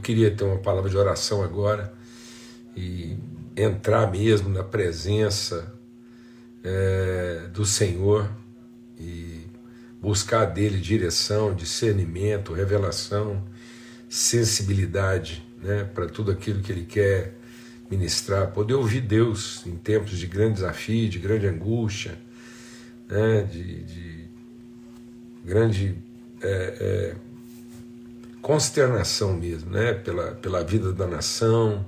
eu queria ter uma palavra de oração agora e entrar mesmo na presença é, do Senhor e buscar dele direção, discernimento, revelação, sensibilidade né, para tudo aquilo que ele quer ministrar, poder ouvir Deus em tempos de grande desafio, de grande angústia, né, de, de grande é, é, consternação mesmo, né, pela, pela vida da nação,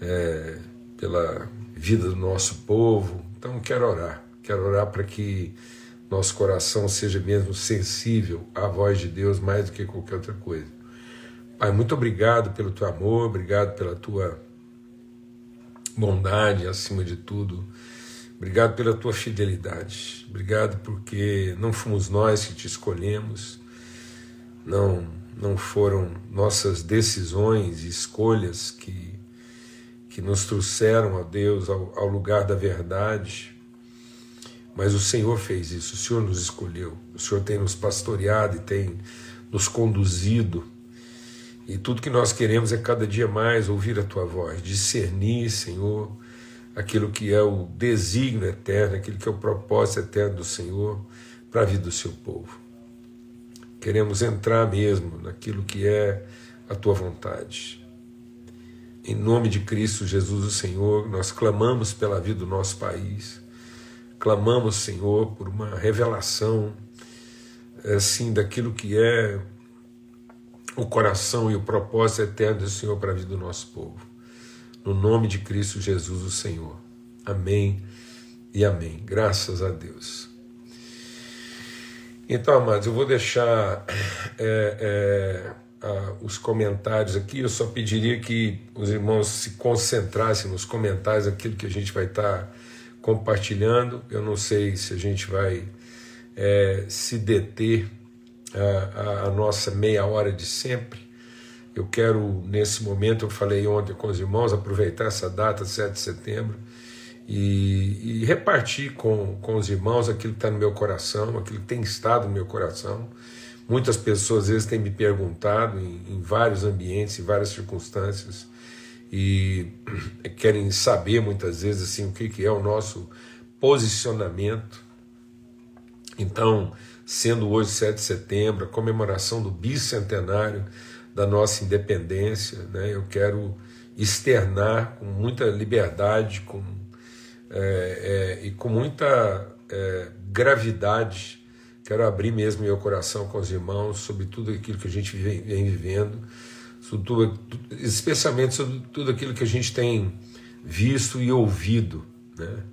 é, pela vida do nosso povo. Então, quero orar, quero orar para que nosso coração seja mesmo sensível à voz de Deus mais do que qualquer outra coisa. Pai, muito obrigado pelo teu amor, obrigado pela tua bondade acima de tudo. Obrigado pela tua fidelidade. Obrigado porque não fomos nós que te escolhemos, não, não foram nossas decisões e escolhas que, que nos trouxeram a Deus ao, ao lugar da verdade, mas o Senhor fez isso, o Senhor nos escolheu, o Senhor tem nos pastoreado e tem nos conduzido e tudo que nós queremos é cada dia mais ouvir a tua voz, discernir, Senhor, aquilo que é o desígnio eterno, aquilo que é o propósito eterno do Senhor para a vida do seu povo. Queremos entrar mesmo naquilo que é a tua vontade. Em nome de Cristo Jesus, o Senhor, nós clamamos pela vida do nosso país, clamamos, Senhor, por uma revelação, assim, daquilo que é o coração e o propósito eterno do Senhor para a vida do nosso povo. No nome de Cristo Jesus, o Senhor. Amém e amém. Graças a Deus. Então, amados, eu vou deixar é, é, os comentários aqui. Eu só pediria que os irmãos se concentrassem nos comentários, aquilo que a gente vai estar compartilhando. Eu não sei se a gente vai é, se deter a, a, nossa meia hora de sempre. Eu quero, nesse momento, eu falei ontem com os irmãos, aproveitar essa data, 7 de setembro, e, e repartir com, com os irmãos aquilo que está no meu coração, aquilo que tem estado no meu coração. Muitas pessoas às vezes têm me perguntado em, em vários ambientes, em várias circunstâncias, e querem saber muitas vezes assim o que, que é o nosso posicionamento. Então, sendo hoje 7 de setembro, a comemoração do bicentenário da nossa independência, né? eu quero externar com muita liberdade com, é, é, e com muita é, gravidade, quero abrir mesmo meu coração com os irmãos sobre tudo aquilo que a gente vem, vem vivendo, sobre tudo, especialmente sobre tudo aquilo que a gente tem visto e ouvido. Né?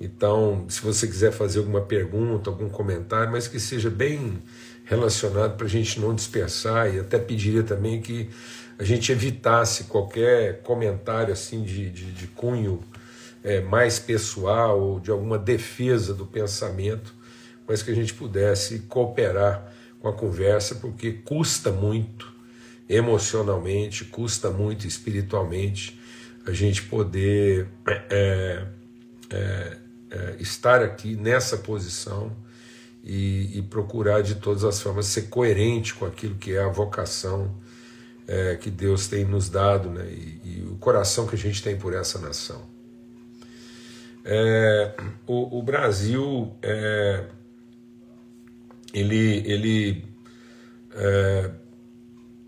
Então, se você quiser fazer alguma pergunta, algum comentário, mas que seja bem relacionado para a gente não dispersar e até pediria também que a gente evitasse qualquer comentário assim de, de, de cunho é, mais pessoal ou de alguma defesa do pensamento, mas que a gente pudesse cooperar com a conversa, porque custa muito emocionalmente, custa muito espiritualmente a gente poder é, é, é, estar aqui nessa posição e, e, procurar de todas as formas ser coerente com aquilo que é a vocação é, que Deus tem nos dado né, e, e, o coração que a gente tem por essa nação. É, o, o, Brasil, é, ele, ele é,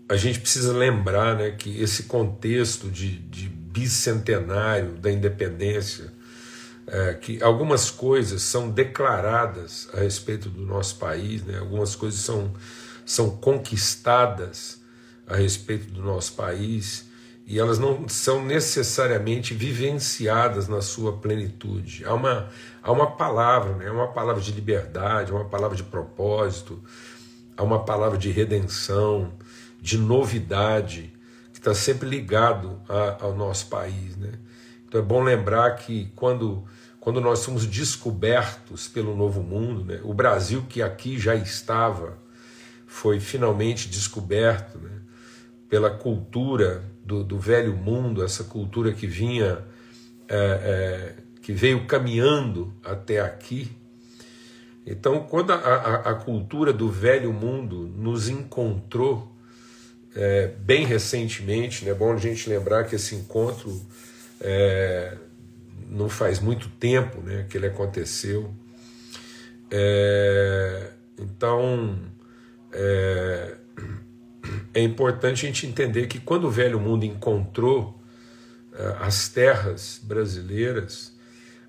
a gente precisa lembrar né, que esse contexto de, de bicentenário da independência é, que algumas coisas são declaradas a respeito do nosso país, né? algumas coisas são, são conquistadas a respeito do nosso país e elas não são necessariamente vivenciadas na sua plenitude. Há uma, há uma palavra, né? uma palavra de liberdade, uma palavra de propósito, há uma palavra de redenção, de novidade, que está sempre ligado a, ao nosso país. Né? Então é bom lembrar que quando quando nós somos descobertos pelo novo mundo, né? o Brasil que aqui já estava foi finalmente descoberto né? pela cultura do, do, velho mundo, essa cultura que vinha, é, é, que veio caminhando até aqui. Então, quando a, a, a cultura do velho mundo nos encontrou, é, bem recentemente, né? é bom a gente lembrar que esse encontro é, não faz muito tempo né, que ele aconteceu. É, então, é, é, importante a gente entender que quando o velho mundo encontrou é, as terras brasileiras,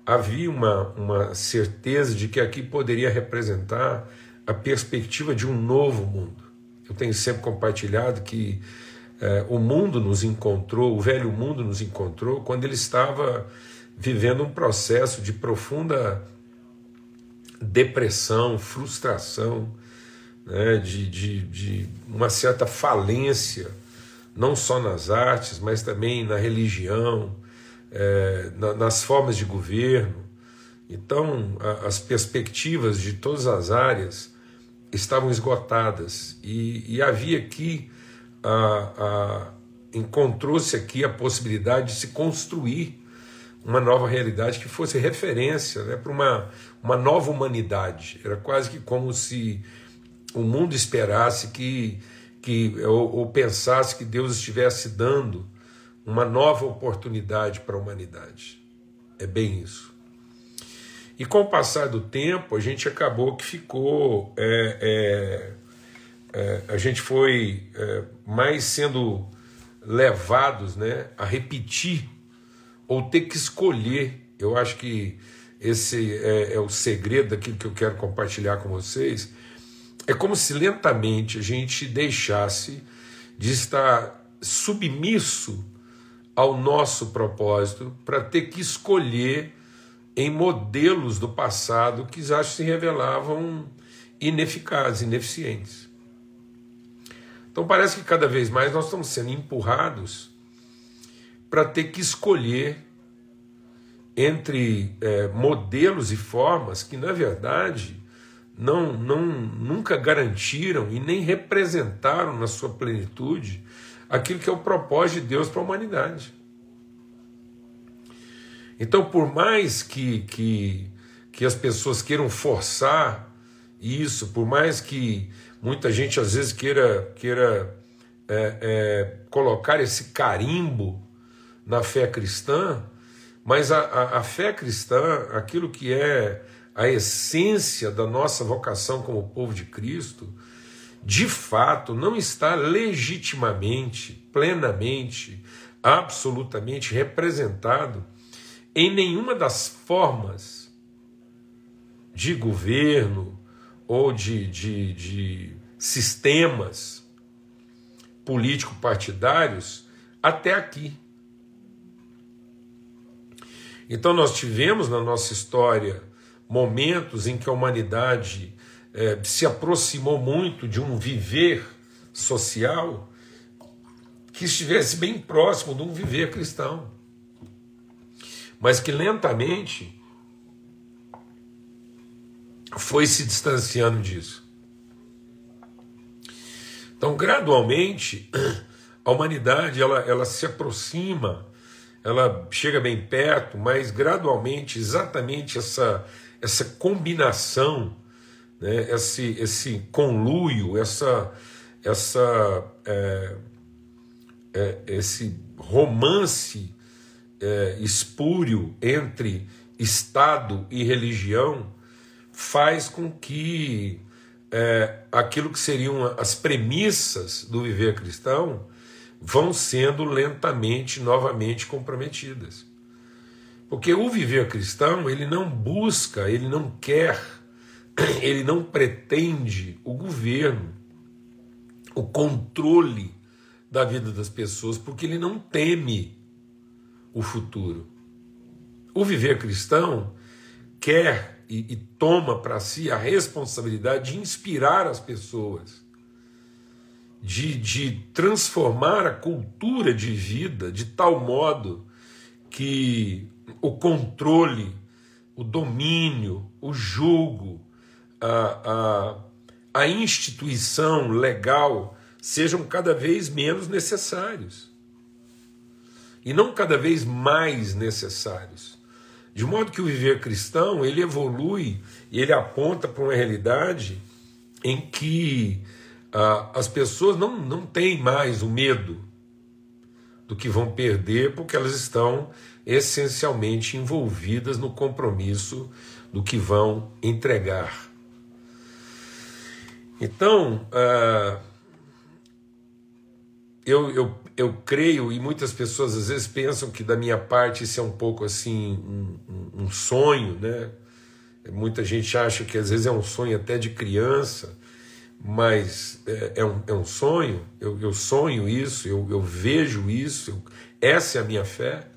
havia uma, uma certeza de que aqui poderia representar a perspectiva de um novo mundo. Eu tenho sempre compartilhado que é, o mundo nos encontrou, o velho mundo nos encontrou quando ele estava vivendo um processo de profunda depressão, frustração, né, de, de, de uma certa falência, não só nas artes, mas também na religião, é, na, nas formas de governo. Então, a, as perspectivas de todas as áreas estavam esgotadas e, e havia aqui, encontrou-se aqui a possibilidade de se construir uma nova realidade que fosse referência né, para uma, uma nova humanidade. Era quase que como se o mundo esperasse que, que ou, ou pensasse que Deus estivesse dando uma nova oportunidade para a humanidade. É bem isso. E com o passar do tempo, a gente acabou que ficou. É, é, é, a gente foi é, mais sendo levados né, a repetir ou ter que escolher. Eu acho que esse é, é o segredo daquilo que eu quero compartilhar com vocês. É como se lentamente a gente deixasse de estar submisso ao nosso propósito para ter que escolher em modelos do passado que já se revelavam ineficazes, ineficientes. Então parece que cada vez mais nós estamos sendo empurrados para ter que escolher entre é, modelos e formas que, na verdade, não, não, nunca garantiram e nem representaram na sua plenitude aquilo que é o propósito de Deus para a humanidade. Então, por mais que, que, que as pessoas queiram forçar isso, por mais que muita gente às vezes queira, queira é, é, colocar esse carimbo na fé cristã, mas a, a, a fé cristã, aquilo que é a essência da nossa vocação como povo de Cristo, de fato não está legitimamente, plenamente, absolutamente representado em nenhuma das formas de governo ou de, de, de sistemas político-partidários até aqui. Então, nós tivemos na nossa história momentos em que a humanidade é, se aproximou muito de um viver social que estivesse bem próximo de um viver cristão, mas que lentamente foi se distanciando disso. Então, gradualmente, a humanidade ela, ela se aproxima ela chega bem perto, mas gradualmente, exatamente essa, essa combinação, né, esse, esse conluio, essa, essa, é, é, esse romance é, espúrio entre Estado e religião faz com que é, aquilo que seriam as premissas do viver cristão vão sendo lentamente, novamente comprometidas. Porque o viver cristão, ele não busca, ele não quer, ele não pretende o governo, o controle da vida das pessoas, porque ele não teme o futuro. O viver cristão quer e, e toma para si a responsabilidade de inspirar as pessoas de, de transformar a cultura de vida de tal modo que o controle, o domínio, o julgo, a, a, a instituição legal sejam cada vez menos necessários e não cada vez mais necessários. De modo que o viver cristão ele evolui e ele aponta para uma realidade em que ah, as pessoas não, não têm mais o medo do que vão perder, porque elas estão essencialmente envolvidas no compromisso do que vão entregar. Então, ah, eu, eu, eu creio, e muitas pessoas às vezes pensam que da minha parte isso é um pouco assim, um, um sonho, né? Muita gente acha que às vezes é um sonho até de criança, mas é, é, um, é um sonho, eu, eu sonho isso, eu, eu vejo isso, eu, essa é a minha fé.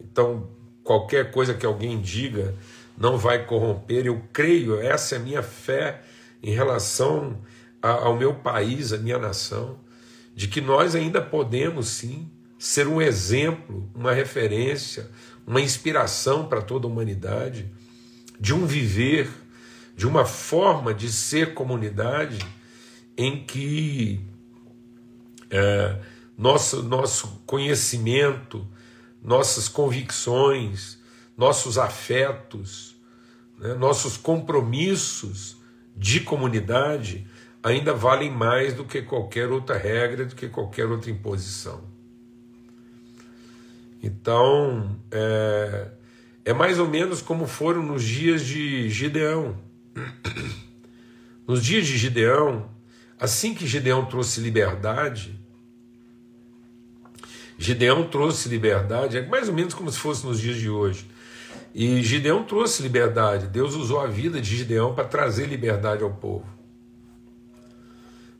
Então, qualquer coisa que alguém diga não vai corromper, eu creio, essa é a minha fé em relação a, ao meu país, a minha nação, de que nós ainda podemos sim ser um exemplo, uma referência, uma inspiração para toda a humanidade, de um viver, de uma forma de ser comunidade em que é, nosso, nosso conhecimento, nossas convicções, nossos afetos, né, nossos compromissos de comunidade ainda valem mais do que qualquer outra regra, do que qualquer outra imposição. Então, é, é mais ou menos como foram nos dias de Gideão. Nos dias de Gideão, Assim que Gideão trouxe liberdade, Gideão trouxe liberdade, é mais ou menos como se fosse nos dias de hoje. E Gideão trouxe liberdade, Deus usou a vida de Gideão para trazer liberdade ao povo.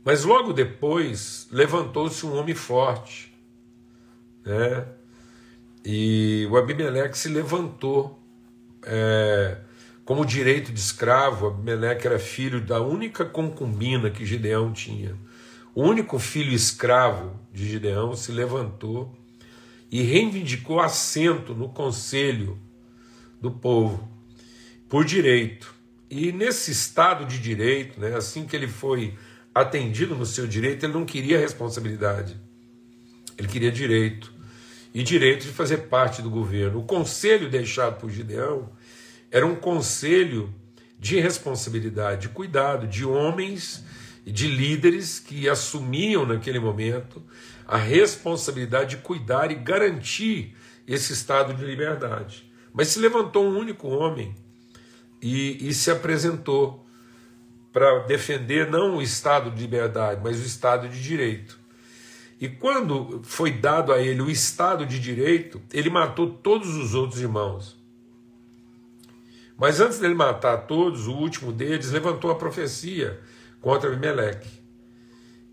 Mas logo depois levantou-se um homem forte, né? E o Abimeleque se levantou é, como direito de escravo, Abimeleque era filho da única concubina que Gideão tinha. O único filho escravo de Gideão se levantou e reivindicou assento no conselho do povo por direito. E nesse estado de direito, né, assim que ele foi atendido no seu direito, ele não queria responsabilidade. Ele queria direito. E direito de fazer parte do governo. O conselho deixado por Gideão era um conselho de responsabilidade, de cuidado, de homens de líderes que assumiam naquele momento a responsabilidade de cuidar e garantir esse estado de liberdade. Mas se levantou um único homem e, e se apresentou para defender não o estado de liberdade, mas o estado de direito. E quando foi dado a ele o estado de direito, ele matou todos os outros irmãos. Mas antes dele matar todos, o último deles levantou a profecia contra Abimeleque.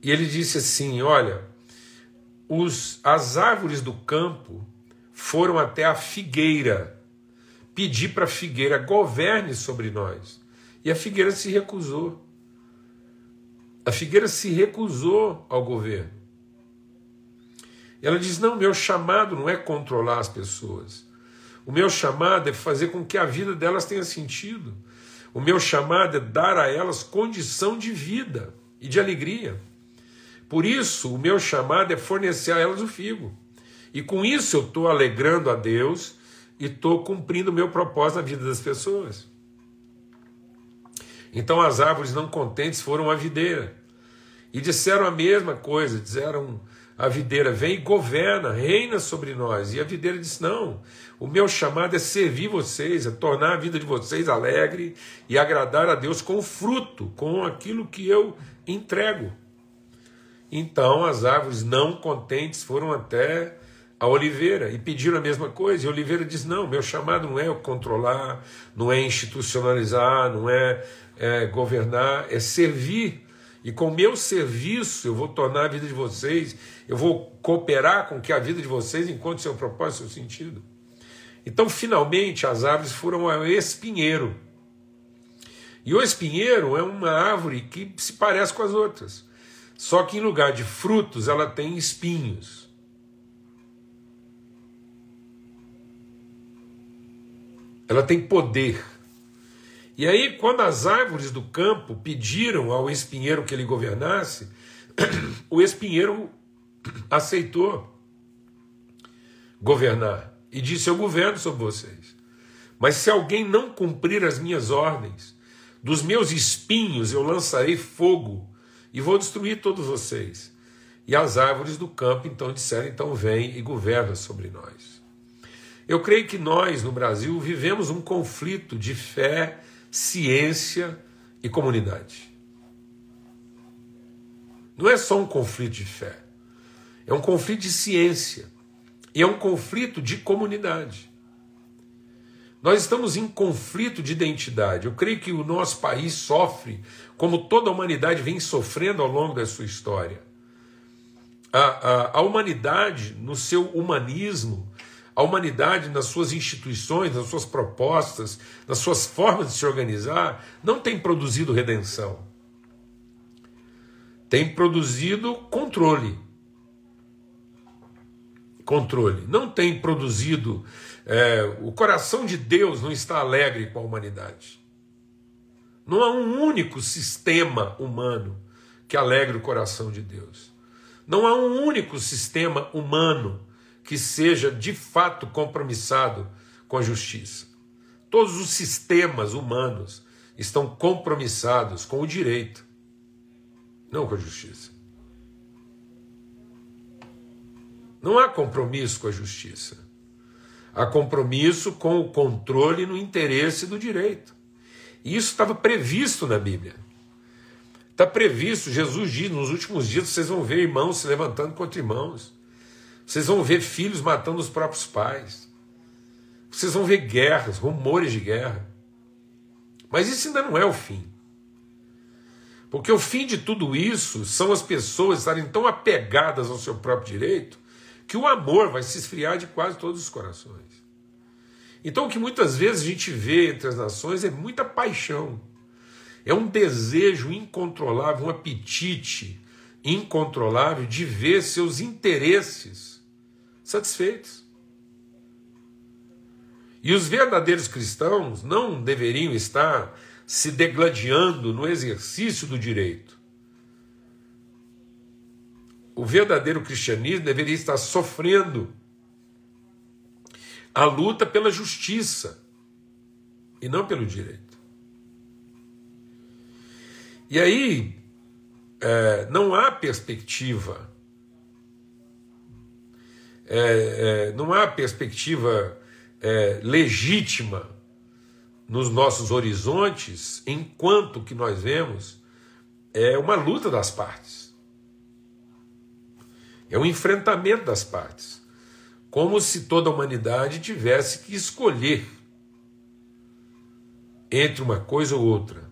E ele disse assim: Olha, os, as árvores do campo foram até a figueira pedir para a figueira governe sobre nós. E a figueira se recusou. A figueira se recusou ao governo. Ela diz: Não, meu chamado não é controlar as pessoas. O meu chamado é fazer com que a vida delas tenha sentido. O meu chamado é dar a elas condição de vida e de alegria. Por isso, o meu chamado é fornecer a elas o figo. E com isso eu estou alegrando a Deus e estou cumprindo o meu propósito na vida das pessoas. Então as árvores não contentes foram à videira e disseram a mesma coisa, disseram a videira vem e governa, reina sobre nós. E a videira disse: Não, o meu chamado é servir vocês, é tornar a vida de vocês alegre e agradar a Deus com fruto, com aquilo que eu entrego. Então as árvores não contentes foram até a oliveira e pediram a mesma coisa. E oliveira diz: Não, meu chamado não é controlar, não é institucionalizar, não é, é governar, é servir e com meu serviço eu vou tornar a vida de vocês, eu vou cooperar com que a vida de vocês encontre seu propósito, seu sentido. Então, finalmente, as árvores foram ao espinheiro. E o espinheiro é uma árvore que se parece com as outras. Só que em lugar de frutos, ela tem espinhos. Ela tem poder. E aí, quando as árvores do campo pediram ao espinheiro que ele governasse, o espinheiro aceitou governar e disse: Eu governo sobre vocês. Mas se alguém não cumprir as minhas ordens, dos meus espinhos eu lançarei fogo e vou destruir todos vocês. E as árvores do campo então disseram: então vem e governa sobre nós. Eu creio que nós, no Brasil, vivemos um conflito de fé, ciência e comunidade. Não é só um conflito de fé, é um conflito de ciência e é um conflito de comunidade. Nós estamos em conflito de identidade. Eu creio que o nosso país sofre, como toda a humanidade vem sofrendo ao longo da sua história. A, a, a humanidade, no seu humanismo, a humanidade nas suas instituições, nas suas propostas, nas suas formas de se organizar, não tem produzido redenção. Tem produzido controle. Controle. Não tem produzido é, o coração de Deus não está alegre com a humanidade. Não há um único sistema humano que alegre o coração de Deus. Não há um único sistema humano que seja de fato compromissado com a justiça. Todos os sistemas humanos estão compromissados com o direito, não com a justiça. Não há compromisso com a justiça. Há compromisso com o controle no interesse do direito. E isso estava previsto na Bíblia. Está previsto, Jesus diz: nos últimos dias vocês vão ver irmãos se levantando contra irmãos. Vocês vão ver filhos matando os próprios pais. Vocês vão ver guerras, rumores de guerra. Mas isso ainda não é o fim. Porque o fim de tudo isso são as pessoas estarem tão apegadas ao seu próprio direito que o amor vai se esfriar de quase todos os corações. Então, o que muitas vezes a gente vê entre as nações é muita paixão, é um desejo incontrolável, um apetite incontrolável de ver seus interesses satisfeitos. E os verdadeiros cristãos não deveriam estar se degladiando no exercício do direito o verdadeiro cristianismo deveria estar sofrendo a luta pela justiça e não pelo direito. E aí é, não há perspectiva, é, é, não há perspectiva é, legítima nos nossos horizontes, enquanto que nós vemos é uma luta das partes. É um enfrentamento das partes. Como se toda a humanidade tivesse que escolher entre uma coisa ou outra.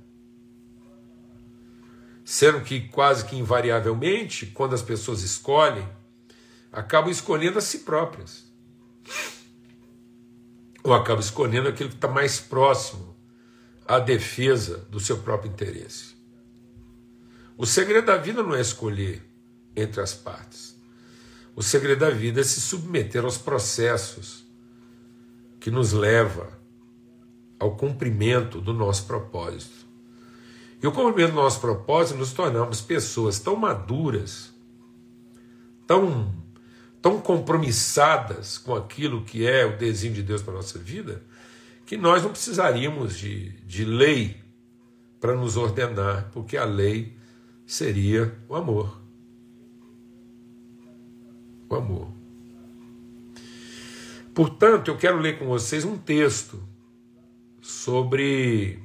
Sendo que quase que invariavelmente, quando as pessoas escolhem, acabam escolhendo a si próprias. Ou acabam escolhendo aquilo que está mais próximo à defesa do seu próprio interesse. O segredo da vida não é escolher entre as partes. O segredo da vida é se submeter aos processos que nos leva ao cumprimento do nosso propósito. E o cumprimento do nosso propósito nos tornamos pessoas tão maduras, tão, tão compromissadas com aquilo que é o desenho de Deus para a nossa vida, que nós não precisaríamos de, de lei para nos ordenar, porque a lei seria o amor o amor. Portanto, eu quero ler com vocês um texto sobre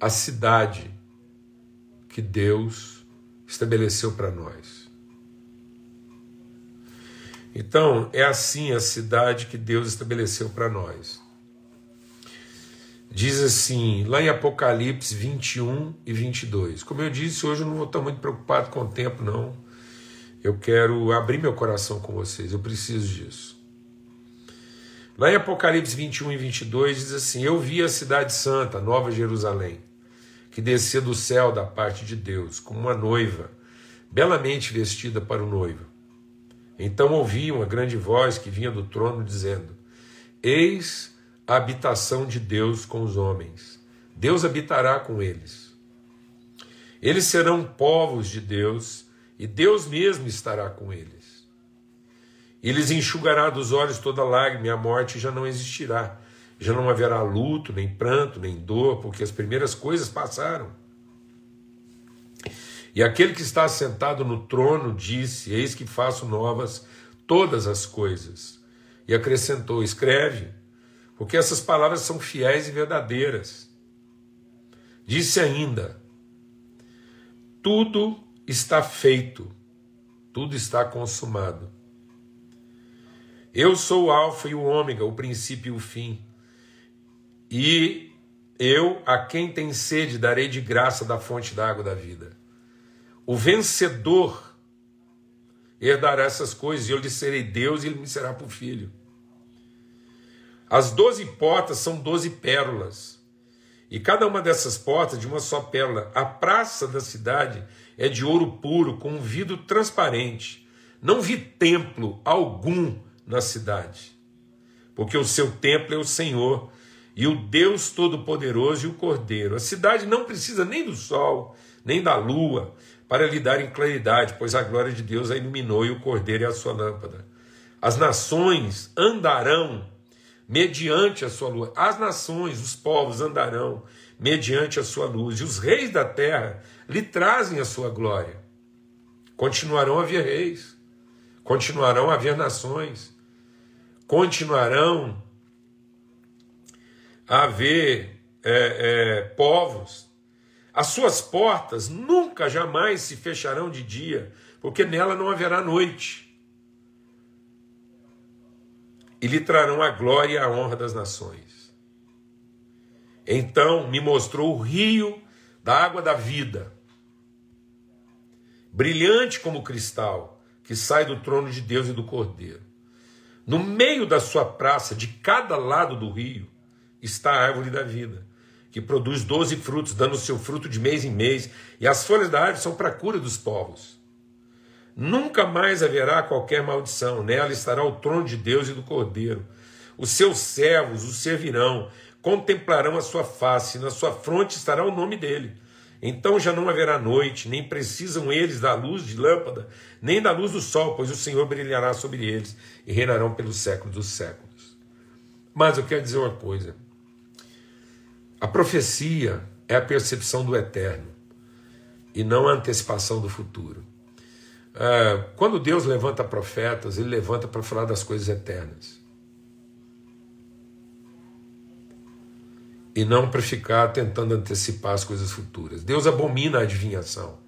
a cidade que Deus estabeleceu para nós. Então, é assim a cidade que Deus estabeleceu para nós. Diz assim, lá em Apocalipse 21 e 22. Como eu disse, hoje eu não vou estar muito preocupado com o tempo, não. Eu quero abrir meu coração com vocês, eu preciso disso. Lá em Apocalipse 21 e 22 diz assim: Eu vi a cidade santa, Nova Jerusalém, que descia do céu da parte de Deus, como uma noiva, belamente vestida para o noivo. Então ouvi uma grande voz que vinha do trono dizendo: Eis a habitação de Deus com os homens. Deus habitará com eles. Eles serão povos de Deus e Deus mesmo estará com eles. Eles enxugará dos olhos toda lágrima, e a morte já não existirá. Já não haverá luto, nem pranto, nem dor, porque as primeiras coisas passaram. E aquele que está sentado no trono disse: Eis que faço novas todas as coisas. E acrescentou: Escreve, porque essas palavras são fiéis e verdadeiras. Disse ainda: Tudo está feito, tudo está consumado. Eu sou o Alfa e o Ômega, o princípio e o fim. E eu, a quem tem sede, darei de graça da fonte da água da vida. O vencedor herdará essas coisas, e eu lhe serei Deus e ele me será por filho. As doze portas são doze pérolas, e cada uma dessas portas de uma só pérola. A praça da cidade é de ouro puro, com um vidro transparente. Não vi templo algum na cidade, porque o seu templo é o Senhor e o Deus Todo-Poderoso e o Cordeiro. A cidade não precisa nem do sol, nem da lua, para lhe dar em claridade, pois a glória de Deus a iluminou e o Cordeiro é a sua lâmpada. As nações andarão mediante a sua luz. As nações, os povos andarão mediante a sua luz, e os reis da terra lhe trazem a sua glória. Continuarão a haver reis, continuarão a haver nações, continuarão a haver é, é, povos. As suas portas nunca, jamais se fecharão de dia, porque nela não haverá noite. E lhe trarão a glória e a honra das nações. Então me mostrou o rio da água da vida, brilhante como cristal, que sai do trono de Deus e do Cordeiro. No meio da sua praça, de cada lado do rio, está a árvore da vida, que produz doze frutos, dando seu fruto de mês em mês, e as folhas da árvore são para a cura dos povos. Nunca mais haverá qualquer maldição, nela estará o trono de Deus e do Cordeiro. Os seus servos o servirão, contemplarão a sua face, e na sua fronte estará o nome dele. Então já não haverá noite, nem precisam eles da luz de lâmpada, nem da luz do sol, pois o Senhor brilhará sobre eles e reinarão pelos séculos dos séculos. Mas eu quero dizer uma coisa: a profecia é a percepção do eterno e não a antecipação do futuro. É, quando Deus levanta profetas, ele levanta para falar das coisas eternas. E não para ficar tentando antecipar as coisas futuras. Deus abomina a adivinhação.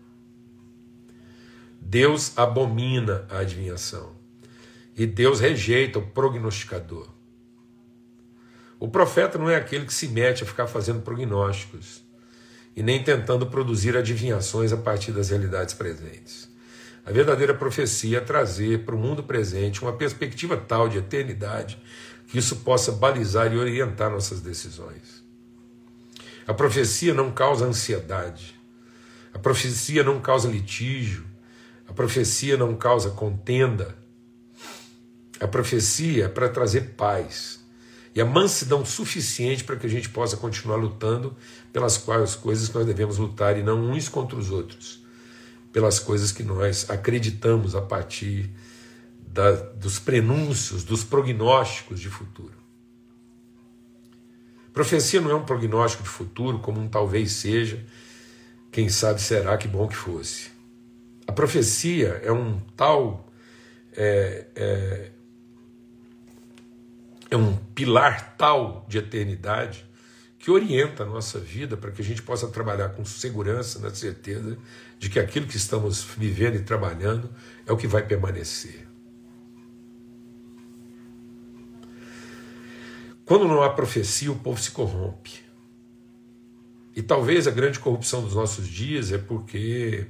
Deus abomina a adivinhação. E Deus rejeita o prognosticador. O profeta não é aquele que se mete a ficar fazendo prognósticos e nem tentando produzir adivinhações a partir das realidades presentes. A verdadeira profecia é trazer para o mundo presente uma perspectiva tal de eternidade que isso possa balizar e orientar nossas decisões. A profecia não causa ansiedade, a profecia não causa litígio, a profecia não causa contenda. A profecia é para trazer paz, e a mansidão suficiente para que a gente possa continuar lutando pelas quais coisas que nós devemos lutar e não uns contra os outros, pelas coisas que nós acreditamos a partir da, dos prenúncios, dos prognósticos de futuro. Profecia não é um prognóstico de futuro, como um talvez seja, quem sabe será que bom que fosse. A profecia é um tal é, é, é um pilar tal de eternidade que orienta a nossa vida para que a gente possa trabalhar com segurança, na certeza de que aquilo que estamos vivendo e trabalhando é o que vai permanecer. Quando não há profecia, o povo se corrompe. E talvez a grande corrupção dos nossos dias é porque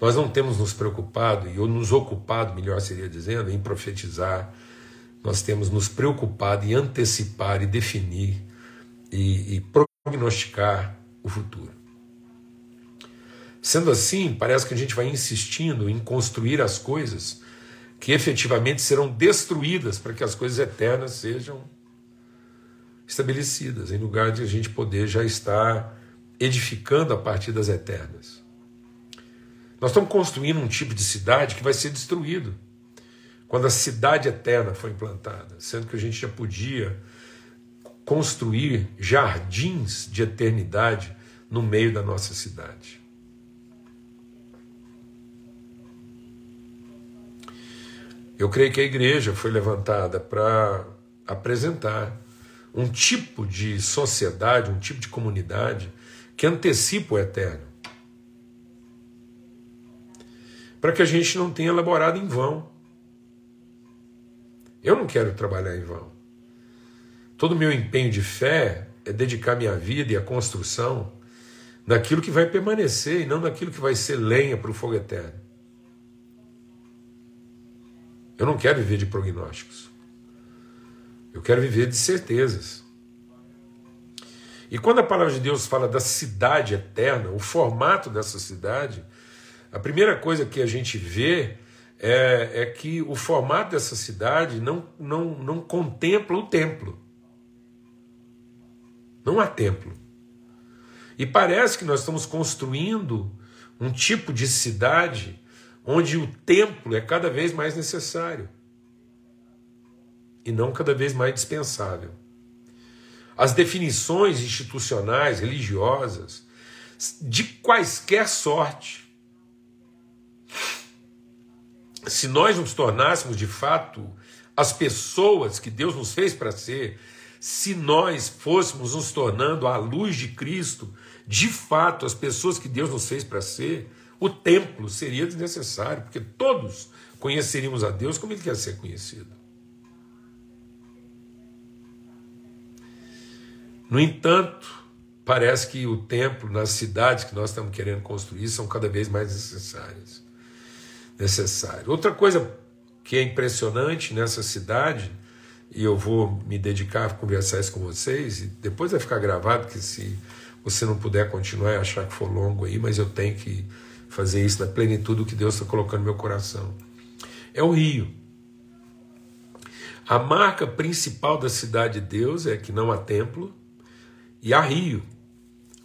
nós não temos nos preocupado, e ou nos ocupado, melhor seria dizendo, em profetizar nós temos nos preocupado em antecipar e definir e, e prognosticar o futuro. Sendo assim, parece que a gente vai insistindo em construir as coisas que efetivamente serão destruídas para que as coisas eternas sejam estabelecidas, em lugar de a gente poder já estar edificando a partir das eternas. Nós estamos construindo um tipo de cidade que vai ser destruído quando a cidade eterna foi implantada, sendo que a gente já podia construir jardins de eternidade no meio da nossa cidade. Eu creio que a igreja foi levantada para apresentar um tipo de sociedade, um tipo de comunidade que antecipa o eterno. Para que a gente não tenha elaborado em vão eu não quero trabalhar em vão. Todo meu empenho de fé é dedicar minha vida e a construção naquilo que vai permanecer e não naquilo que vai ser lenha para o fogo eterno. Eu não quero viver de prognósticos. Eu quero viver de certezas. E quando a palavra de Deus fala da cidade eterna, o formato dessa cidade, a primeira coisa que a gente vê é, é que o formato dessa cidade não, não, não contempla o templo. Não há templo. E parece que nós estamos construindo um tipo de cidade onde o templo é cada vez mais necessário e não cada vez mais dispensável. As definições institucionais, religiosas, de quaisquer sorte, se nós nos tornássemos de fato as pessoas que Deus nos fez para ser, se nós fôssemos nos tornando à luz de Cristo, de fato as pessoas que Deus nos fez para ser, o templo seria desnecessário, porque todos conheceríamos a Deus como ele quer ser conhecido. No entanto, parece que o templo nas cidades que nós estamos querendo construir são cada vez mais necessárias. Necessário. Outra coisa que é impressionante nessa cidade, e eu vou me dedicar a conversar isso com vocês, e depois vai ficar gravado, que se você não puder continuar e achar que for longo aí, mas eu tenho que fazer isso na plenitude do que Deus está colocando no meu coração. É o rio. A marca principal da cidade de Deus é que não há templo e há rio.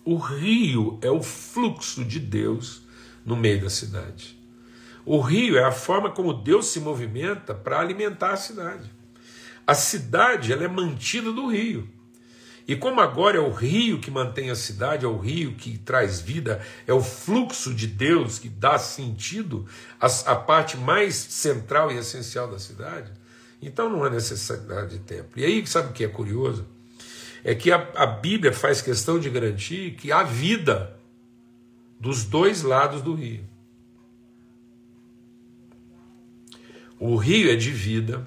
O rio é o fluxo de Deus no meio da cidade. O rio é a forma como Deus se movimenta para alimentar a cidade. A cidade ela é mantida do rio. E como agora é o rio que mantém a cidade, é o rio que traz vida, é o fluxo de Deus que dá sentido à, parte mais central e essencial da cidade, então não há necessidade de templo. E aí, sabe o que é curioso? É que a, a Bíblia faz questão de garantir que há vida dos dois lados do rio. O rio é de vida,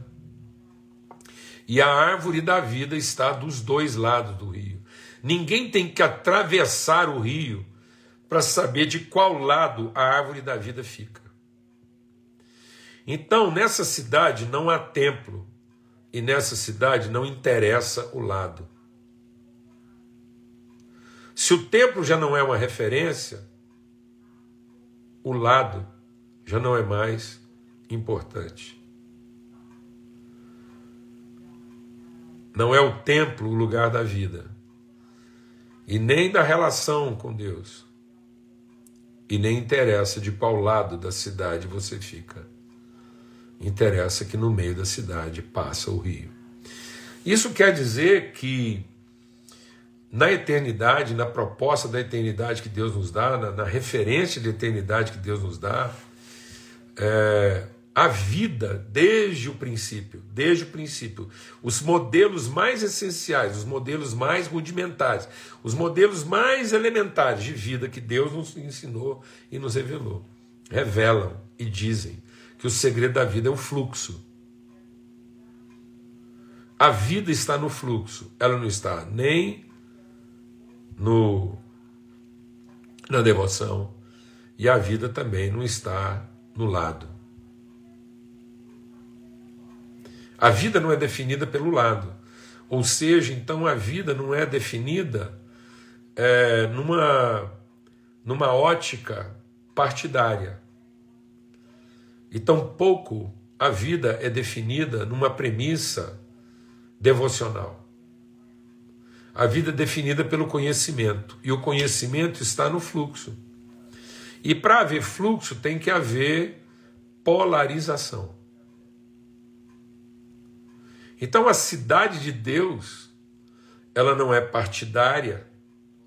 e a árvore da vida está dos dois lados do rio. Ninguém tem que atravessar o rio para saber de qual lado a árvore da vida fica. Então, nessa cidade não há templo, e nessa cidade não interessa o lado. Se o templo já não é uma referência, o lado já não é mais importante. Não é o templo o lugar da vida, e nem da relação com Deus, e nem interessa de qual lado da cidade você fica. Interessa que no meio da cidade passa o rio. Isso quer dizer que na eternidade, na proposta da eternidade que Deus nos dá, na, na referência de eternidade que Deus nos dá, é, a vida desde o princípio, desde o princípio, os modelos mais essenciais, os modelos mais rudimentares, os modelos mais elementares de vida que Deus nos ensinou e nos revelou, revelam e dizem que o segredo da vida é o fluxo. A vida está no fluxo, ela não está nem no na devoção e a vida também não está no lado. A vida não é definida pelo lado. Ou seja, então a vida não é definida é, numa, numa ótica partidária. E tampouco a vida é definida numa premissa devocional. A vida é definida pelo conhecimento, e o conhecimento está no fluxo. E para haver fluxo tem que haver polarização. Então a cidade de Deus, ela não é partidária,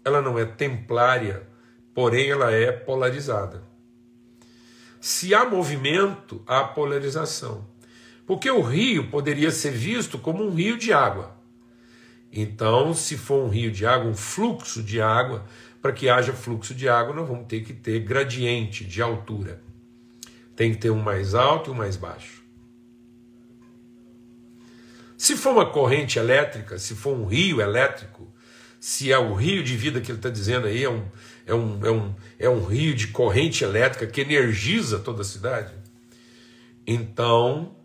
ela não é templária, porém ela é polarizada. Se há movimento, há polarização. Porque o rio poderia ser visto como um rio de água. Então, se for um rio de água, um fluxo de água, para que haja fluxo de água, nós vamos ter que ter gradiente de altura. Tem que ter um mais alto e um mais baixo. Se for uma corrente elétrica, se for um rio elétrico, se é o rio de vida que ele está dizendo aí, é um, é, um, é, um, é um rio de corrente elétrica que energiza toda a cidade, então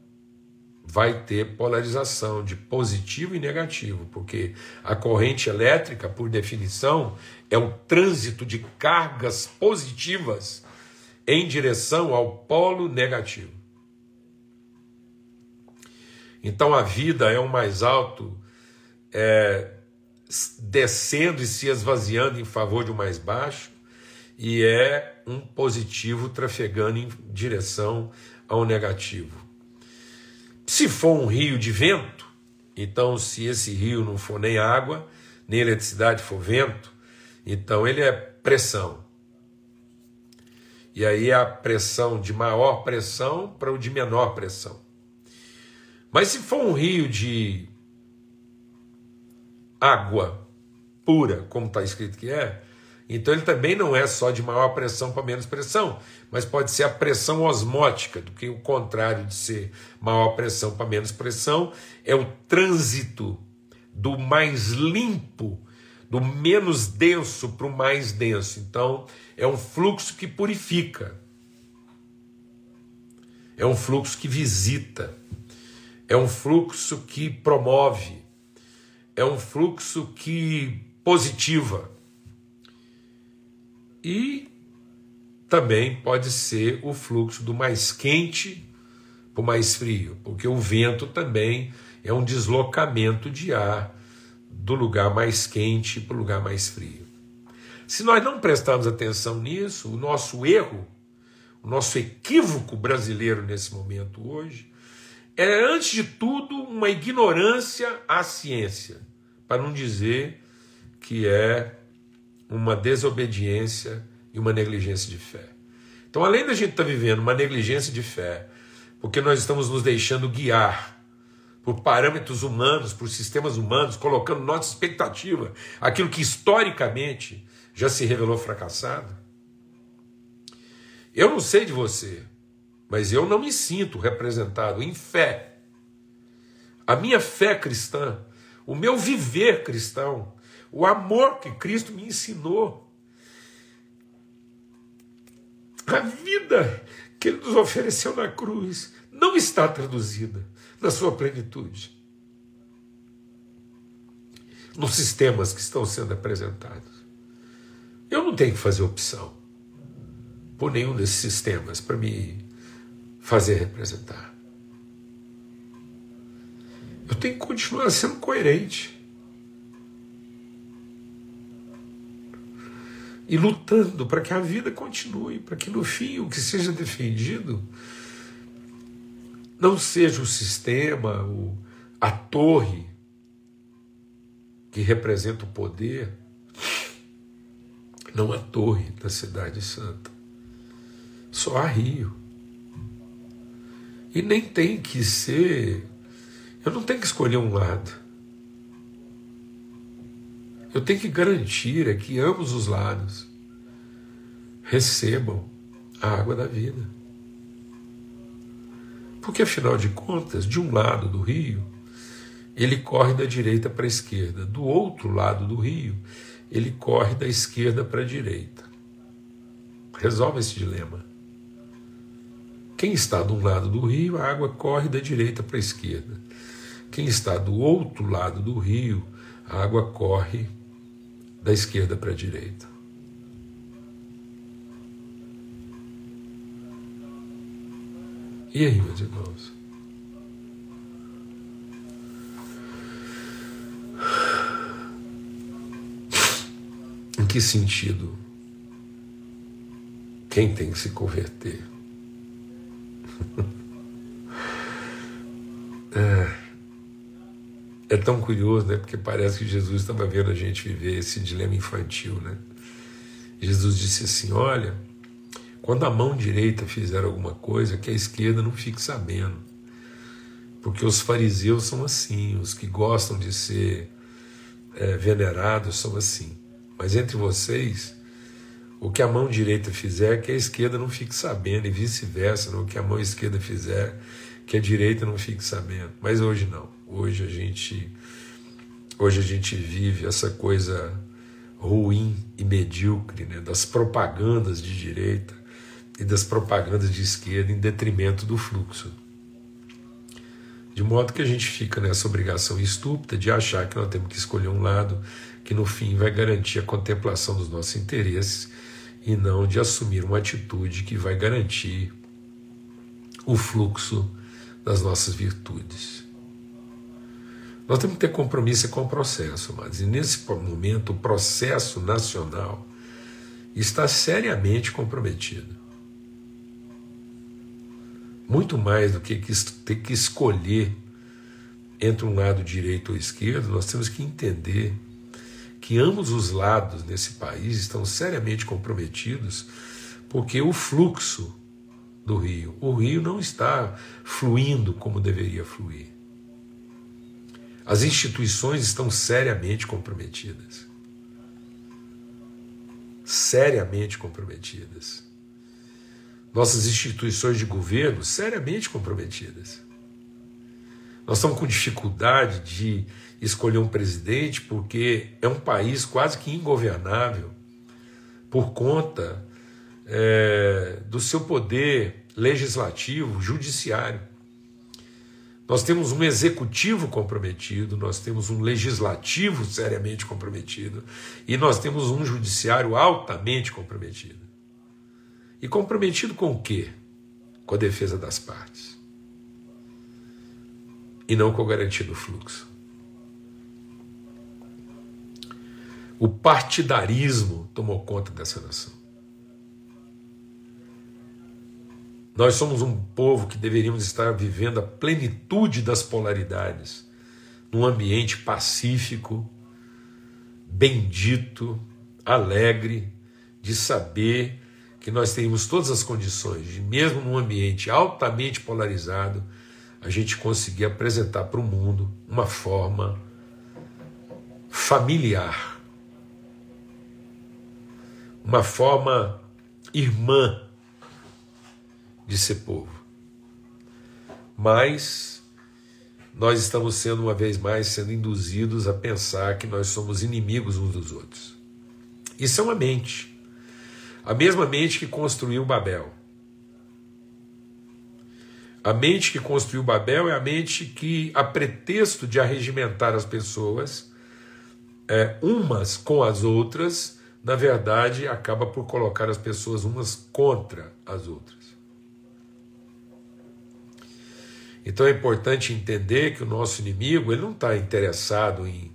vai ter polarização de positivo e negativo, porque a corrente elétrica, por definição, é o trânsito de cargas positivas em direção ao polo negativo. Então a vida é o mais alto, é, descendo e se esvaziando em favor de um mais baixo, e é um positivo trafegando em direção ao negativo. Se for um rio de vento, então se esse rio não for nem água, nem eletricidade for vento, então ele é pressão. E aí é a pressão de maior pressão para o de menor pressão. Mas se for um rio de água pura, como está escrito que é, então ele também não é só de maior pressão para menos pressão, mas pode ser a pressão osmótica, do que o contrário de ser maior pressão para menos pressão, é o trânsito do mais limpo, do menos denso para o mais denso. Então, é um fluxo que purifica. É um fluxo que visita. É um fluxo que promove. É um fluxo que positiva. E também pode ser o fluxo do mais quente para o mais frio, porque o vento também é um deslocamento de ar do lugar mais quente para o lugar mais frio. Se nós não prestarmos atenção nisso, o nosso erro, o nosso equívoco brasileiro nesse momento hoje, é antes de tudo uma ignorância à ciência, para não dizer que é uma desobediência e uma negligência de fé. Então, além da gente estar tá vivendo uma negligência de fé, porque nós estamos nos deixando guiar por parâmetros humanos, por sistemas humanos, colocando nossa expectativa, aquilo que historicamente já se revelou fracassado. Eu não sei de você, mas eu não me sinto representado em fé. A minha fé cristã, o meu viver cristão, o amor que Cristo me ensinou, a vida que ele nos ofereceu na cruz não está traduzida na sua plenitude nos sistemas que estão sendo apresentados. Eu não tenho que fazer opção por nenhum desses sistemas para me fazer representar. Eu tenho que continuar sendo coerente. e lutando para que a vida continue, para que no fim o que seja defendido não seja o sistema, o, a torre que representa o poder, não a torre da Cidade Santa. Só há Rio. E nem tem que ser. Eu não tenho que escolher um lado. Eu tenho que garantir é que ambos os lados recebam a água da vida. Porque, afinal de contas, de um lado do rio, ele corre da direita para a esquerda, do outro lado do rio, ele corre da esquerda para a direita. Resolve esse dilema. Quem está de um lado do rio, a água corre da direita para a esquerda. Quem está do outro lado do rio, a água corre da esquerda para a direita. E aí, meus irmãos? Em que sentido? Quem tem que se converter? É. É tão curioso, né? Porque parece que Jesus estava vendo a gente viver esse dilema infantil, né? Jesus disse assim: Olha, quando a mão direita fizer alguma coisa, que a esquerda não fique sabendo. Porque os fariseus são assim, os que gostam de ser é, venerados são assim. Mas entre vocês, o que a mão direita fizer, que a esquerda não fique sabendo, e vice-versa, o que a mão esquerda fizer, que a direita não fique sabendo. Mas hoje não. Hoje a gente hoje a gente vive essa coisa ruim e medíocre né, das propagandas de direita e das propagandas de esquerda em detrimento do fluxo. De modo que a gente fica nessa obrigação estúpida de achar que nós temos que escolher um lado que no fim vai garantir a contemplação dos nossos interesses e não de assumir uma atitude que vai garantir o fluxo das nossas virtudes. Nós temos que ter compromisso com o processo, mas e nesse momento o processo nacional está seriamente comprometido muito mais do que ter que escolher entre um lado direito ou esquerdo, nós temos que entender que ambos os lados nesse país estão seriamente comprometidos, porque o fluxo do rio, o rio não está fluindo como deveria fluir. As instituições estão seriamente comprometidas. Seriamente comprometidas nossas instituições de governo seriamente comprometidas. Nós estamos com dificuldade de escolher um presidente porque é um país quase que ingovernável por conta é, do seu poder legislativo, judiciário. Nós temos um executivo comprometido, nós temos um legislativo seriamente comprometido e nós temos um judiciário altamente comprometido. E comprometido com o quê? Com a defesa das partes. E não com a garantia do fluxo. O partidarismo tomou conta dessa nação. Nós somos um povo que deveríamos estar vivendo a plenitude das polaridades, num ambiente pacífico, bendito, alegre, de saber que nós tenhamos todas as condições de, mesmo num ambiente altamente polarizado, a gente conseguir apresentar para o mundo uma forma familiar, uma forma irmã de ser povo. Mas nós estamos sendo uma vez mais sendo induzidos a pensar que nós somos inimigos uns dos outros. Isso é uma mente. A mesma mente que construiu Babel. A mente que construiu Babel é a mente que, a pretexto de arregimentar as pessoas, é, umas com as outras, na verdade, acaba por colocar as pessoas umas contra as outras. Então é importante entender que o nosso inimigo ele não está interessado em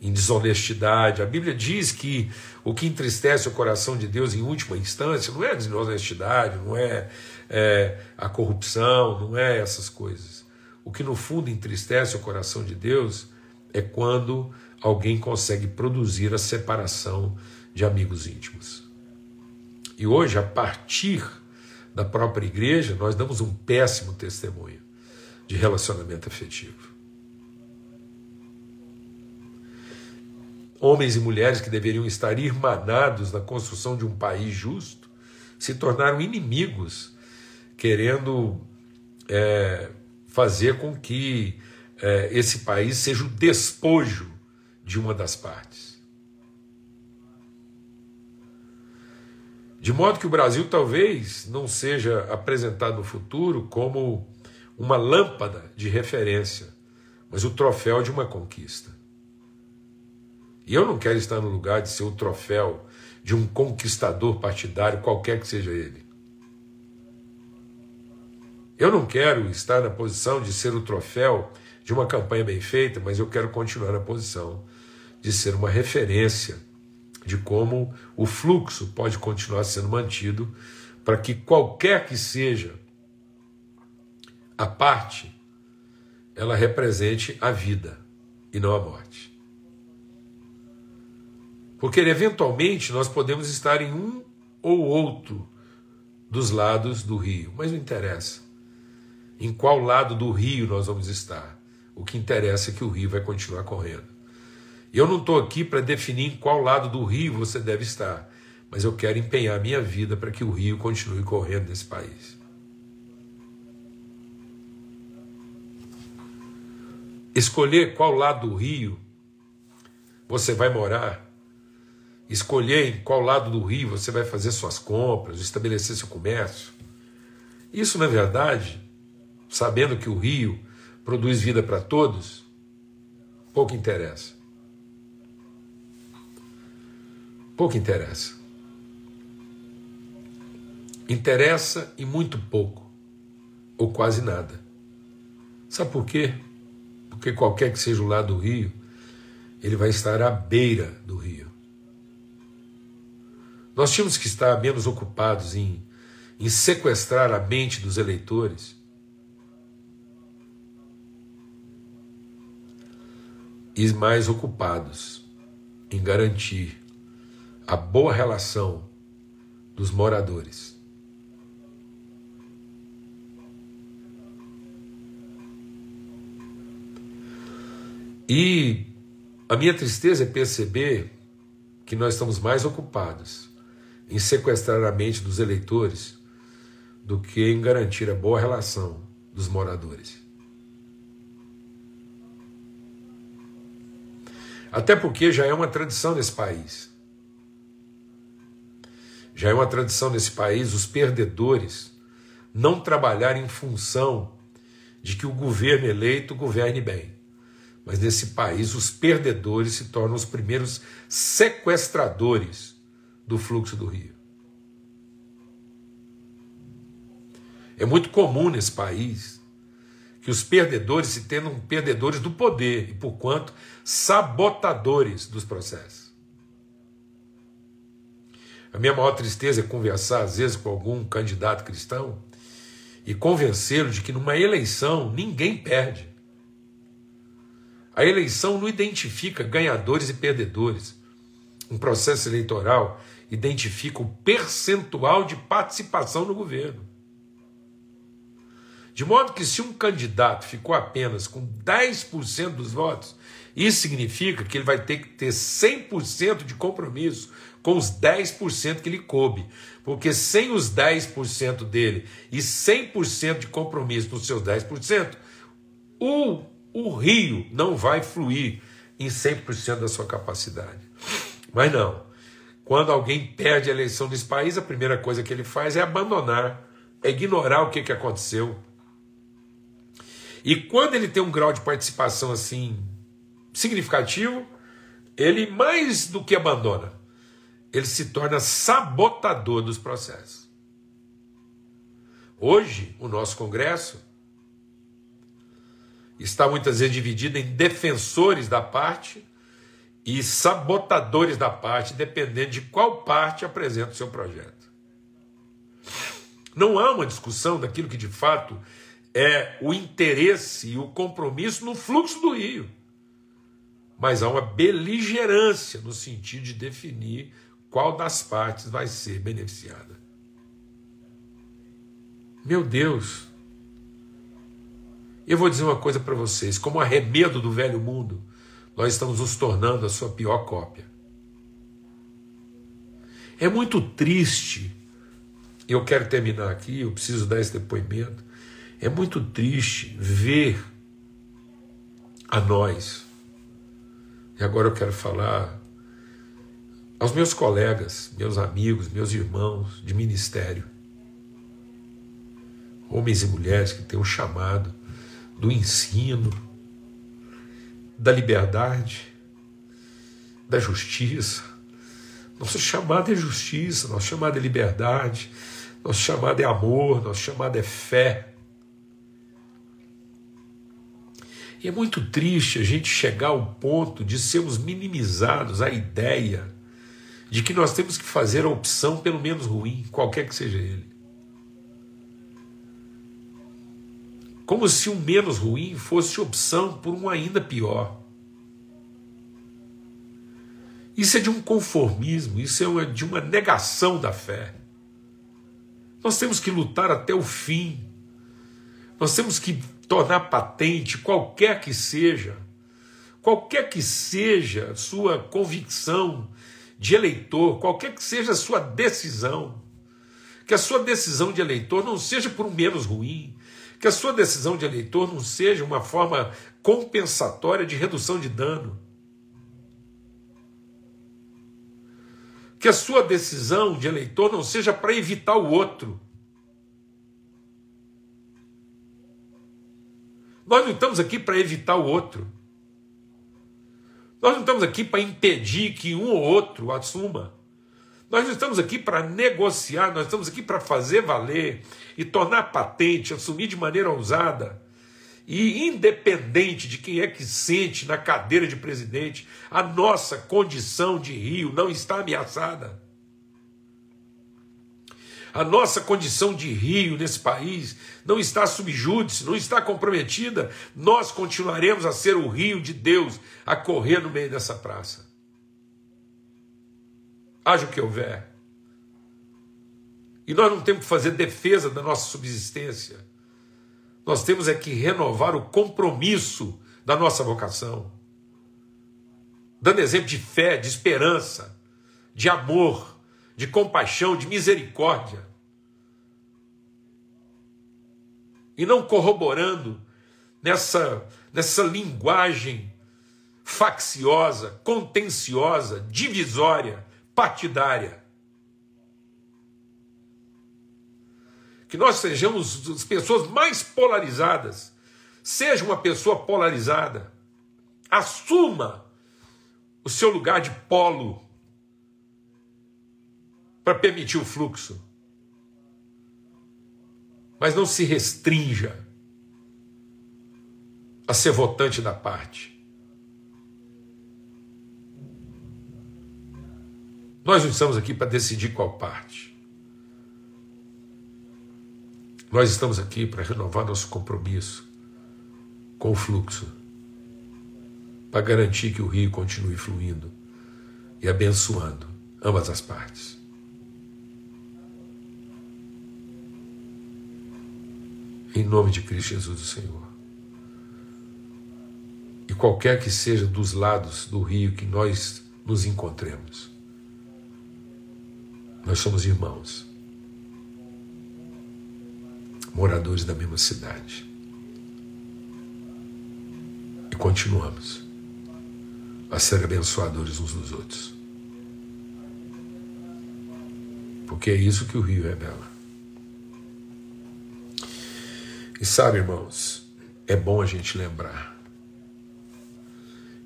em desonestidade. A Bíblia diz que o que entristece o coração de Deus em última instância não é desonestidade, não é, é a corrupção, não é essas coisas. O que no fundo entristece o coração de Deus é quando alguém consegue produzir a separação de amigos íntimos. E hoje, a partir da própria igreja, nós damos um péssimo testemunho de relacionamento afetivo. homens e mulheres que deveriam estar irmanados na construção de um país justo, se tornaram inimigos, querendo é, fazer com que é, esse país seja o despojo de uma das partes. De modo que o Brasil talvez não seja apresentado no futuro como uma lâmpada de referência, mas o troféu de uma conquista. E eu não quero estar no lugar de ser o troféu de um conquistador partidário, qualquer que seja ele. Eu não quero estar na posição de ser o troféu de uma campanha bem feita, mas eu quero continuar na posição de ser uma referência de como o fluxo pode continuar sendo mantido para que qualquer que seja a parte, ela represente a vida e não a morte. Porque eventualmente nós podemos estar em um ou outro dos lados do rio, mas não interessa. Em qual lado do rio nós vamos estar. O que interessa é que o rio vai continuar correndo. Eu não estou aqui para definir em qual lado do rio você deve estar, mas eu quero empenhar minha vida para que o rio continue correndo nesse país. Escolher qual lado do rio você vai morar, escolher em qual lado do rio você vai fazer suas compras, estabelecer seu comércio. Isso, na verdade, sabendo que o rio produz vida para todos, pouco interessa. Pouco interessa. Interessa e muito pouco, ou quase nada. Sabe por quê? Porque qualquer que seja o lado do rio, ele vai estar à beira do rio. Nós tínhamos que estar menos ocupados em, em sequestrar a mente dos eleitores e mais ocupados em garantir a boa relação dos moradores. E a minha tristeza é perceber que nós estamos mais ocupados em sequestrar a mente dos eleitores do que em garantir a boa relação dos moradores. Até porque já é uma tradição nesse país. Já é uma tradição nesse país os perdedores não trabalharem em função de que o governo eleito governe bem. Mas nesse país, os perdedores se tornam os primeiros sequestradores do fluxo do rio. É muito comum nesse país que os perdedores se tenham perdedores do poder e, por quanto, sabotadores dos processos. A minha maior tristeza é conversar, às vezes, com algum candidato cristão e convencê-lo de que numa eleição ninguém perde. A eleição não identifica ganhadores e perdedores. Um processo eleitoral identifica o percentual de participação no governo. De modo que, se um candidato ficou apenas com 10% dos votos, isso significa que ele vai ter que ter 100% de compromisso com os 10% que lhe coube. Porque sem os 10% dele e 100% de compromisso nos seus 10%, o, o rio não vai fluir em 100% da sua capacidade. Mas não. Quando alguém perde a eleição nesse país, a primeira coisa que ele faz é abandonar, é ignorar o que, que aconteceu e quando ele tem um grau de participação assim significativo, ele mais do que abandona, ele se torna sabotador dos processos. Hoje, o nosso Congresso está muitas vezes dividido em defensores da parte e sabotadores da parte, dependendo de qual parte apresenta o seu projeto. Não há uma discussão daquilo que de fato é o interesse e o compromisso no fluxo do rio. Mas há uma beligerância no sentido de definir qual das partes vai ser beneficiada. Meu Deus! Eu vou dizer uma coisa para vocês: como arremedo do velho mundo, nós estamos nos tornando a sua pior cópia. É muito triste, eu quero terminar aqui, eu preciso dar esse depoimento. É muito triste ver a nós, e agora eu quero falar aos meus colegas, meus amigos, meus irmãos de ministério, homens e mulheres que têm o chamado do ensino, da liberdade, da justiça. Nosso chamado é justiça, nosso chamado é liberdade, nosso chamado é amor, nosso chamado é fé. E é muito triste a gente chegar ao ponto de sermos minimizados a ideia de que nós temos que fazer a opção pelo menos ruim, qualquer que seja ele. Como se o menos ruim fosse opção por um ainda pior. Isso é de um conformismo, isso é de uma negação da fé. Nós temos que lutar até o fim Nós temos que tornar patente, qualquer que seja, qualquer que seja sua convicção de eleitor, qualquer que seja a sua decisão, que a sua decisão de eleitor não seja por um menos ruim, que a sua decisão de eleitor não seja uma forma compensatória de redução de dano. Que a sua decisão de eleitor não seja para evitar o outro. Nós não estamos aqui para evitar o outro. Nós não estamos aqui para impedir que um ou outro assuma. Nós não estamos aqui para negociar, nós estamos aqui para fazer valer e tornar patente, assumir de maneira ousada e independente de quem é que sente na cadeira de presidente, a nossa condição de Rio não está ameaçada. A nossa condição de rio nesse país não está subjúdice, não está comprometida. Nós continuaremos a ser o rio de Deus a correr no meio dessa praça. Haja o que houver. E nós não temos que fazer defesa da nossa subsistência. Nós temos é que renovar o compromisso da nossa vocação. Dando exemplo de fé, de esperança, de amor, de compaixão, de misericórdia. E não corroborando nessa, nessa linguagem facciosa, contenciosa, divisória, partidária. Que nós sejamos as pessoas mais polarizadas. Seja uma pessoa polarizada. Assuma o seu lugar de polo para permitir o fluxo. Mas não se restrinja a ser votante da parte. Nós não estamos aqui para decidir qual parte. Nós estamos aqui para renovar nosso compromisso com o fluxo, para garantir que o rio continue fluindo e abençoando ambas as partes. Em nome de Cristo Jesus, o Senhor. E qualquer que seja dos lados do rio que nós nos encontremos, nós somos irmãos, moradores da mesma cidade. E continuamos a ser abençoadores uns dos outros. Porque é isso que o rio revela. E sabe, irmãos, é bom a gente lembrar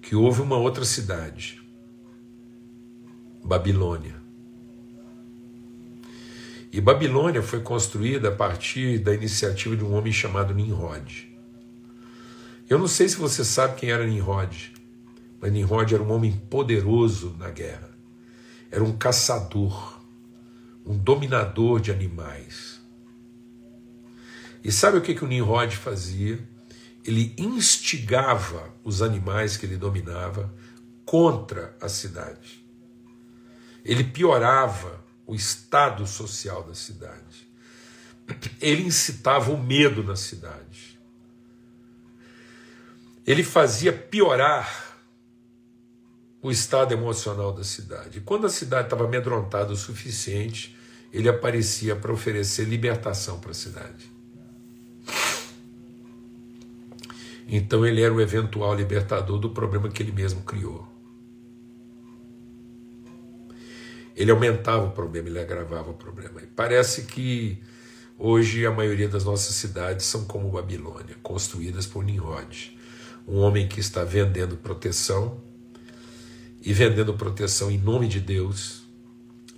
que houve uma outra cidade, Babilônia. E Babilônia foi construída a partir da iniciativa de um homem chamado Nimrod. Eu não sei se você sabe quem era Nimrod, mas Nimrod era um homem poderoso na guerra. Era um caçador, um dominador de animais e sabe o que, que o Nimrod fazia? Ele instigava os animais que ele dominava contra a cidade. Ele piorava o estado social da cidade. Ele incitava o medo na cidade. Ele fazia piorar o estado emocional da cidade. E quando a cidade estava amedrontada o suficiente, ele aparecia para oferecer libertação para a cidade. Então ele era o eventual libertador do problema que ele mesmo criou. Ele aumentava o problema, ele agravava o problema. E parece que hoje a maioria das nossas cidades são como Babilônia, construídas por Nimrod, um homem que está vendendo proteção e vendendo proteção em nome de Deus,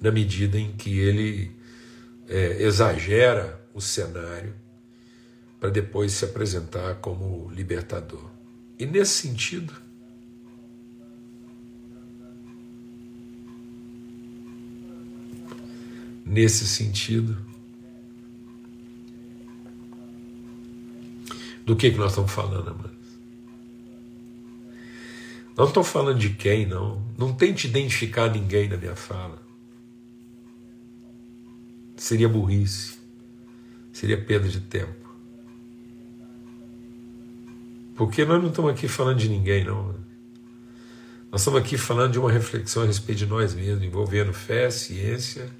na medida em que ele é, exagera o cenário para depois se apresentar como libertador. E nesse sentido, nesse sentido, do que, que nós estamos falando, amados? Não estou falando de quem, não. Não tente identificar ninguém na minha fala. Seria burrice. Seria perda de tempo. Porque nós não estamos aqui falando de ninguém, não. Nós estamos aqui falando de uma reflexão a respeito de nós mesmos, envolvendo fé, ciência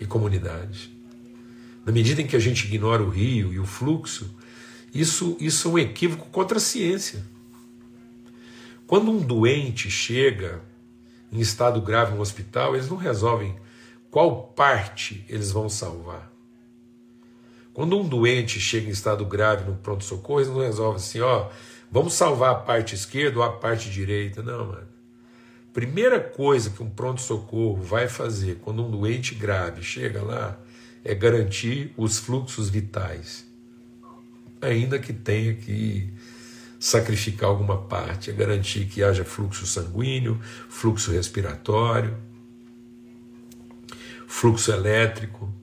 e comunidade. Na medida em que a gente ignora o rio e o fluxo, isso, isso é um equívoco contra a ciência. Quando um doente chega em estado grave no hospital, eles não resolvem qual parte eles vão salvar. Quando um doente chega em estado grave no pronto-socorro, eles não resolvem assim, ó, vamos salvar a parte esquerda ou a parte direita. Não, mano. Primeira coisa que um pronto-socorro vai fazer quando um doente grave chega lá é garantir os fluxos vitais. Ainda que tenha que sacrificar alguma parte, é garantir que haja fluxo sanguíneo, fluxo respiratório, fluxo elétrico.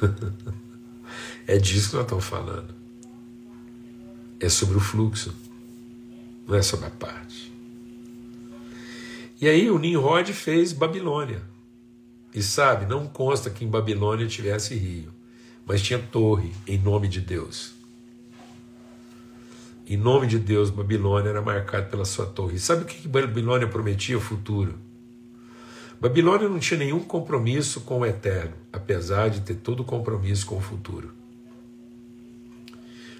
é disso que nós estamos falando. É sobre o fluxo, não é sobre a parte. E aí o Nimrod fez Babilônia. E sabe, não consta que em Babilônia tivesse rio, mas tinha torre em nome de Deus. Em nome de Deus, Babilônia era marcada pela sua torre. E sabe o que Babilônia prometia? O futuro. Babilônia não tinha nenhum compromisso com o eterno, apesar de ter todo compromisso com o futuro.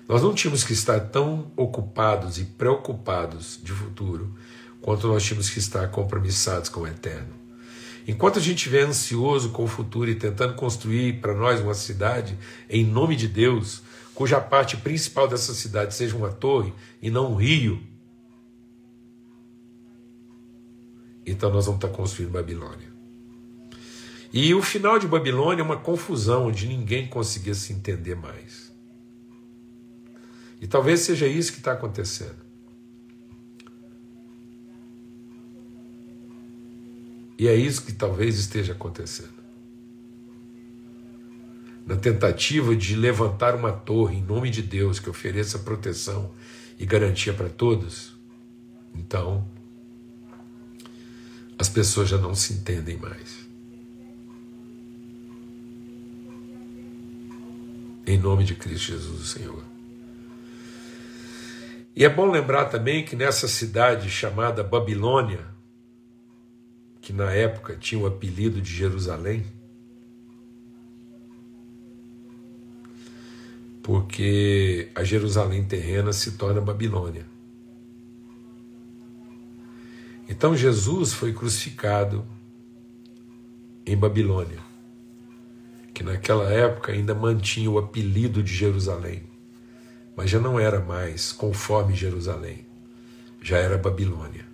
Nós não tínhamos que estar tão ocupados e preocupados de futuro quanto nós tínhamos que estar compromissados com o eterno. Enquanto a gente estiver ansioso com o futuro e tentando construir para nós uma cidade em nome de Deus, cuja parte principal dessa cidade seja uma torre e não um rio, Então nós vamos estar construindo Babilônia. E o final de Babilônia é uma confusão onde ninguém conseguia se entender mais. E talvez seja isso que está acontecendo. E é isso que talvez esteja acontecendo. Na tentativa de levantar uma torre em nome de Deus que ofereça proteção e garantia para todos, então as pessoas já não se entendem mais. Em nome de Cristo Jesus, o Senhor. E é bom lembrar também que nessa cidade chamada Babilônia, que na época tinha o apelido de Jerusalém, porque a Jerusalém terrena se torna Babilônia. Então Jesus foi crucificado em Babilônia, que naquela época ainda mantinha o apelido de Jerusalém, mas já não era mais conforme Jerusalém, já era Babilônia.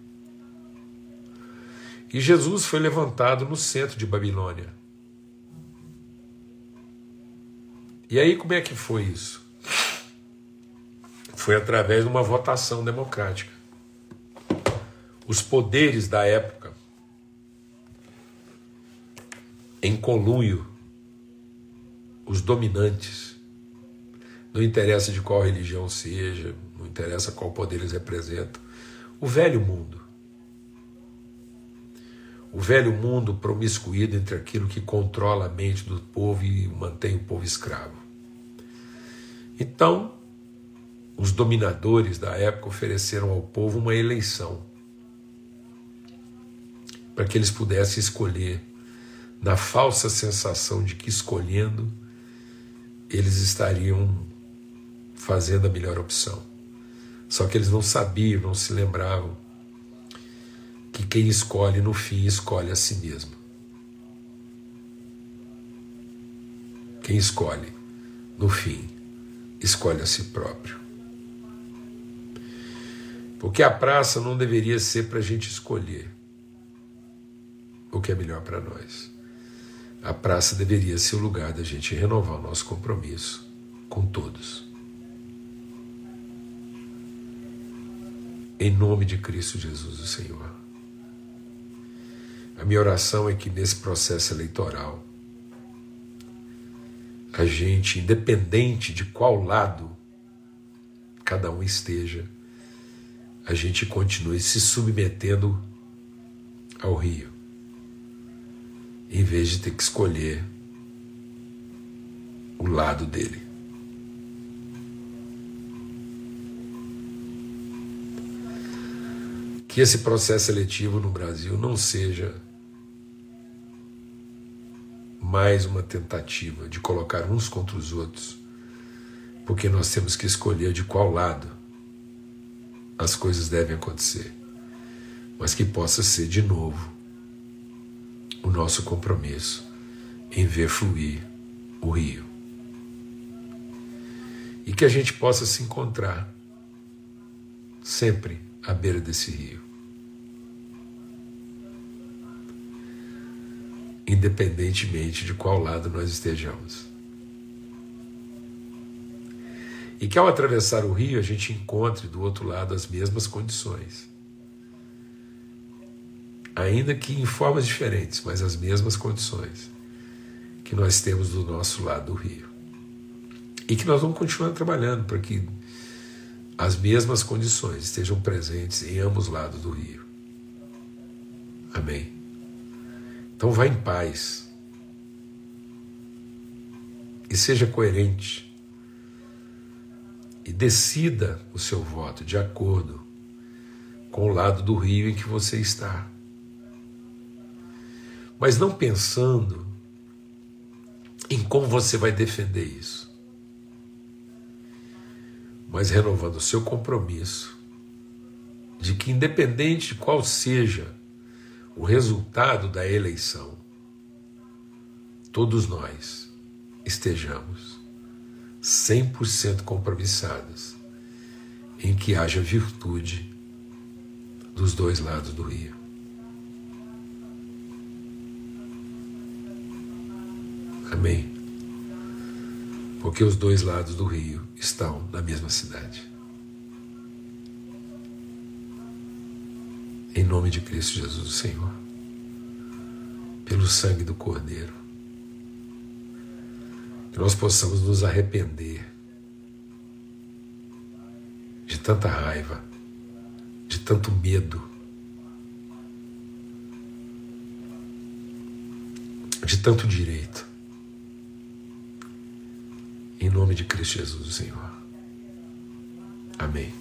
E Jesus foi levantado no centro de Babilônia. E aí como é que foi isso? Foi através de uma votação democrática os poderes da época em conluio, os dominantes. Não interessa de qual religião seja, não interessa qual poder eles representam. O velho mundo. O velho mundo promiscuído entre aquilo que controla a mente do povo e mantém o povo escravo. Então, os dominadores da época ofereceram ao povo uma eleição para que eles pudessem escolher, na falsa sensação de que escolhendo eles estariam fazendo a melhor opção. Só que eles não sabiam, não se lembravam que quem escolhe no fim escolhe a si mesmo. Quem escolhe no fim escolhe a si próprio. Porque a praça não deveria ser para a gente escolher o que é melhor para nós. A praça deveria ser o lugar da gente renovar o nosso compromisso com todos. Em nome de Cristo Jesus, o Senhor. A minha oração é que nesse processo eleitoral, a gente, independente de qual lado cada um esteja, a gente continue se submetendo ao rio em vez de ter que escolher o lado dele. Que esse processo seletivo no Brasil não seja mais uma tentativa de colocar uns contra os outros, porque nós temos que escolher de qual lado as coisas devem acontecer, mas que possa ser de novo o nosso compromisso em ver fluir o rio. E que a gente possa se encontrar sempre à beira desse rio. Independentemente de qual lado nós estejamos. E que ao atravessar o rio a gente encontre do outro lado as mesmas condições. Ainda que em formas diferentes, mas as mesmas condições que nós temos do nosso lado do rio. E que nós vamos continuar trabalhando para que as mesmas condições estejam presentes em ambos lados do rio. Amém. Então vá em paz. E seja coerente. E decida o seu voto de acordo com o lado do rio em que você está. Mas não pensando em como você vai defender isso, mas renovando o seu compromisso de que, independente de qual seja o resultado da eleição, todos nós estejamos 100% compromissados em que haja virtude dos dois lados do rio. Amém. Porque os dois lados do rio estão na mesma cidade. Em nome de Cristo Jesus, o Senhor, pelo sangue do Cordeiro, que nós possamos nos arrepender de tanta raiva, de tanto medo, de tanto direito em nome de Cristo Jesus, Senhor. Amém.